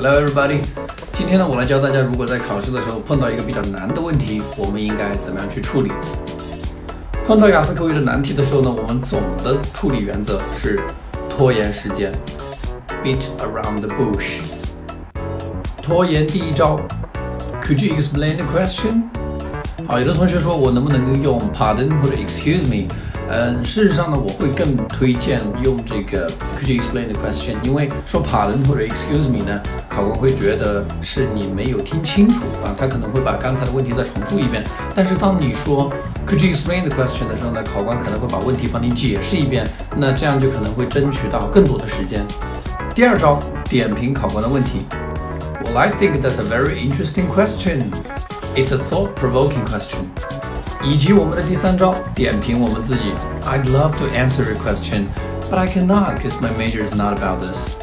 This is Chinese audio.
Hello, everybody！今天呢，我来教大家，如果在考试的时候碰到一个比较难的问题，我们应该怎么样去处理。碰到雅思口语的难题的时候呢，我们总的处理原则是拖延时间，beat around the bush。拖延第一招，Could you explain the question？好，有的同学说我能不能用 pardon 或者 excuse me？嗯，事实上呢，我会更推荐用这个 Could you explain the question？因为说 pardon 或者 excuse me 呢，考官会觉得是你没有听清楚啊，他可能会把刚才的问题再重复一遍。但是当你说 Could you explain the question 的时候呢，考官可能会把问题帮你解释一遍，那这样就可能会争取到更多的时间。第二招，点评考官的问题。Well, I think that's a very interesting question. It's a thought-provoking question. 以及我们的第三招，点评我们自己。I'd love to answer your question, but I cannot because my major is not about this.